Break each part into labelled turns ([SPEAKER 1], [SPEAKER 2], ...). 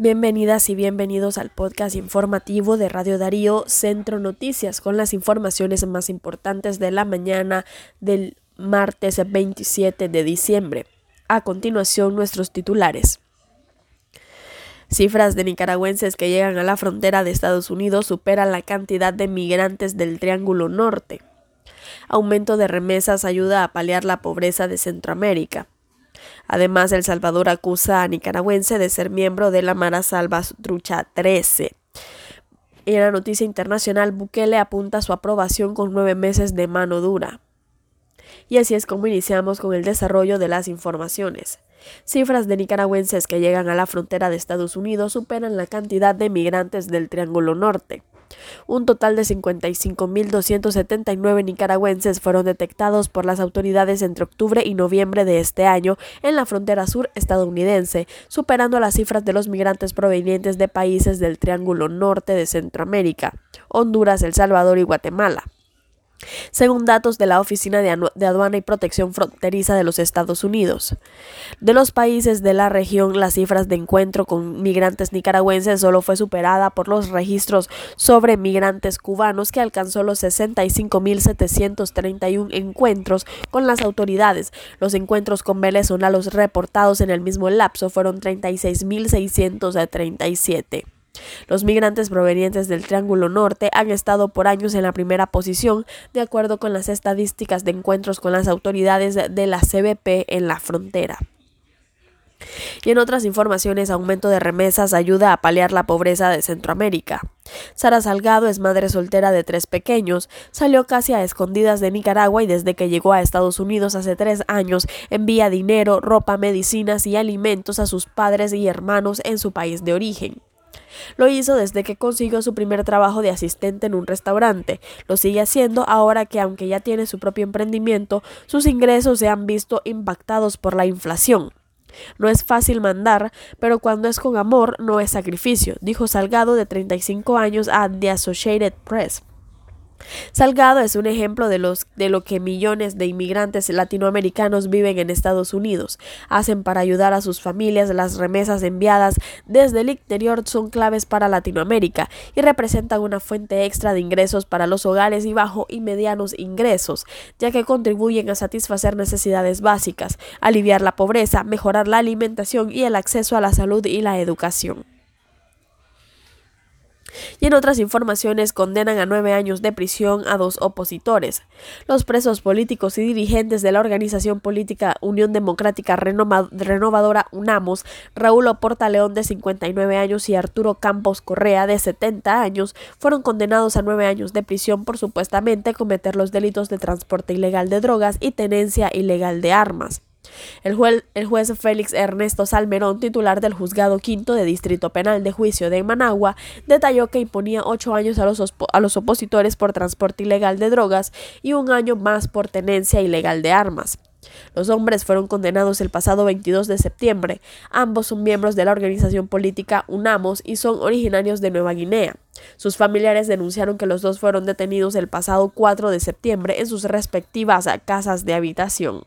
[SPEAKER 1] Bienvenidas y bienvenidos al podcast informativo de Radio Darío Centro Noticias con las informaciones más importantes de la mañana del martes 27 de diciembre. A continuación, nuestros titulares. Cifras de nicaragüenses que llegan a la frontera de Estados Unidos superan la cantidad de migrantes del Triángulo Norte. Aumento de remesas ayuda a paliar la pobreza de Centroamérica. Además, El Salvador acusa a nicaragüense de ser miembro de la Mara Trucha 13. En la noticia internacional, Bukele apunta su aprobación con nueve meses de mano dura. Y así es como iniciamos con el desarrollo de las informaciones. Cifras de nicaragüenses que llegan a la frontera de Estados Unidos superan la cantidad de migrantes del Triángulo Norte. Un total de 55.279 nicaragüenses fueron detectados por las autoridades entre octubre y noviembre de este año en la frontera sur estadounidense, superando las cifras de los migrantes provenientes de países del Triángulo Norte de Centroamérica, Honduras, El Salvador y Guatemala según datos de la Oficina de, Aduana y Protección Fronteriza de los Estados Unidos. De los países de la región, las cifras de encuentro con migrantes nicaragüenses solo fue superada por los registros sobre migrantes cubanos que alcanzó los 65.731 encuentros con las autoridades. Los encuentros con venezolanos reportados en el mismo lapso fueron 36.637. Los migrantes provenientes del Triángulo Norte han estado por años en la primera posición, de acuerdo con las estadísticas de encuentros con las autoridades de la CBP en la frontera. Y en otras informaciones, aumento de remesas ayuda a paliar la pobreza de Centroamérica. Sara Salgado es madre soltera de tres pequeños, salió casi a escondidas de Nicaragua y desde que llegó a Estados Unidos hace tres años envía dinero, ropa, medicinas y alimentos a sus padres y hermanos en su país de origen. Lo hizo desde que consiguió su primer trabajo de asistente en un restaurante. Lo sigue haciendo ahora que aunque ya tiene su propio emprendimiento, sus ingresos se han visto impactados por la inflación. No es fácil mandar, pero cuando es con amor no es sacrificio, dijo Salgado de 35 años a The Associated Press. Salgado es un ejemplo de, lo que millones de inmigrantes latinoamericanos viven en Estados Unidos. Hacen para ayudar a sus familias las remesas enviadas desde el interior son claves para Latinoamérica y representan una fuente extra de ingresos para los hogares y bajo y medianos ingresos, ya que contribuyen a satisfacer necesidades básicas, aliviar la pobreza, mejorar la alimentación y el acceso a la salud y la educación. Y en otras informaciones condenan a nueve años de prisión a dos opositores. Los presos políticos y dirigentes de la organización política Unión Democrática Renovadora UNAMOS, Raúl León de 59 años y Arturo Campos Correa de 70 años, fueron condenados a nueve años de prisión por supuestamente cometer los delitos de transporte ilegal de drogas y tenencia ilegal de armas. El juez, el juez, Félix Ernesto Salmerón, titular del Juzgado Quinto de Distrito Penal de Juicio de Managua, detalló que imponía ocho años a los, a los opositores por transporte ilegal de drogas y un año más por tenencia ilegal de armas. Los hombres fueron condenados el pasado 22 de septiembre. Ambos son miembros de la organización política UNAMOS y son originarios de Nueva Guinea. Sus familiares denunciaron que los dos fueron detenidos el pasado 4 de septiembre en sus respectivas casas de habitación.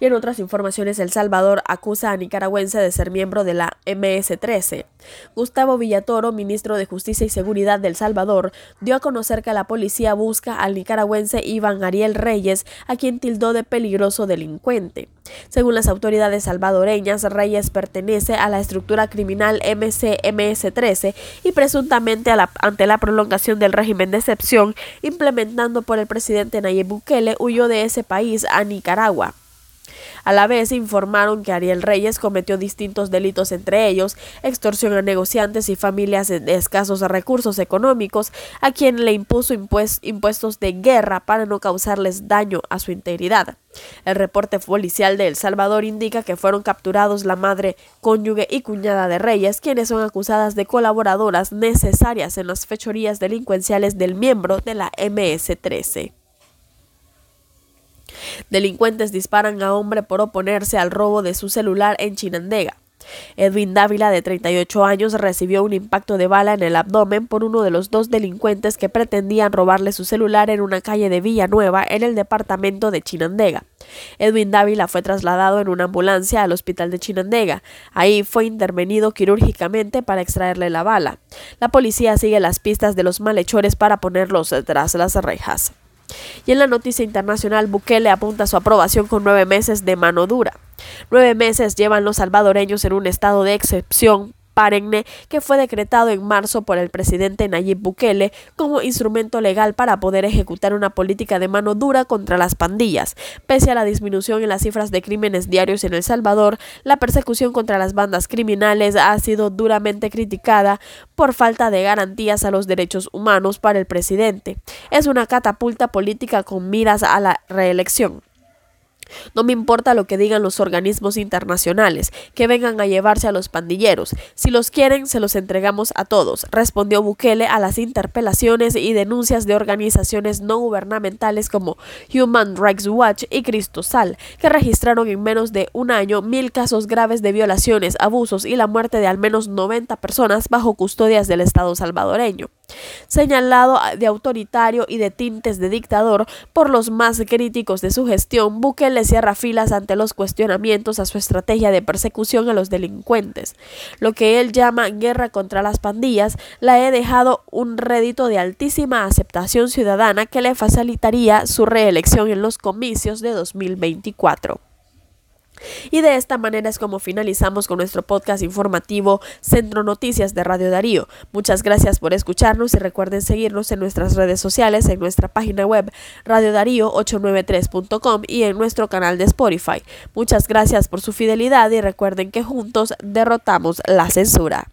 [SPEAKER 1] Y en otras informaciones, El Salvador acusa a nicaragüense de ser miembro de la MS-13. Gustavo Villatoro, ministro de Justicia y Seguridad del Salvador, dio a conocer que la policía busca al nicaragüense Iván Ariel Reyes, a quien tildó de peligroso delincuente. Según las autoridades salvadoreñas, Reyes pertenece a la estructura criminal MCMS-13 y presuntamente ante la prolongación del régimen de excepción implementando por el presidente Nayib Bukele huyó de ese país a Nicaragua. A la vez informaron que Ariel Reyes cometió distintos delitos, entre ellos extorsión a negociantes y familias de escasos recursos económicos, a quien le impuso impuestos de guerra para no causarles daño a su integridad. El reporte policial de El Salvador indica que fueron capturados la madre, cónyuge y cuñada de Reyes, quienes son acusadas de colaboradoras necesarias en las fechorías delincuenciales del miembro de la MS-13. Delincuentes disparan a hombre por oponerse al robo de su celular en Chinandega. Edwin Dávila, de 38 años, recibió un impacto de bala en el abdomen por uno de los dos delincuentes que pretendían robarle su celular en una calle de Villanueva, en el departamento de Chinandega. Edwin Dávila fue trasladado en una ambulancia al hospital de Chinandega. Ahí fue intervenido quirúrgicamente para extraerle la bala. La policía sigue las pistas de los malhechores para ponerlos tras las rejas. Y en la noticia internacional, Bukele apunta su aprobación con nueve meses de mano dura. Nueve meses llevan los salvadoreños en un estado de excepción que fue decretado en marzo por el presidente Nayib Bukele como instrumento legal para poder ejecutar una política de mano dura contra las pandillas. Pese a la disminución en las cifras de crímenes diarios en El Salvador, la persecución contra las bandas criminales ha sido duramente criticada por falta de garantías a los derechos humanos para el presidente. Es una catapulta política con miras a la reelección. No me importa lo que digan los organismos internacionales, que vengan a llevarse a los pandilleros. Si los quieren, se los entregamos a todos, respondió Bukele a las interpelaciones y denuncias de organizaciones no gubernamentales como Human Rights Watch y Cristosal, que registraron en menos de un año mil casos graves de violaciones, abusos y la muerte de al menos 90 personas bajo custodias del Estado salvadoreño señalado de autoritario y de tintes de dictador por los más críticos de su gestión, Bukele cierra filas ante los cuestionamientos a su estrategia de persecución a los delincuentes. Lo que él llama guerra contra las pandillas la he dejado un rédito de altísima aceptación ciudadana que le facilitaría su reelección en los comicios de 2024. Y de esta manera es como finalizamos con nuestro podcast informativo Centro Noticias de Radio Darío. Muchas gracias por escucharnos y recuerden seguirnos en nuestras redes sociales, en nuestra página web radiodarío893.com y en nuestro canal de Spotify. Muchas gracias por su fidelidad y recuerden que juntos derrotamos la censura.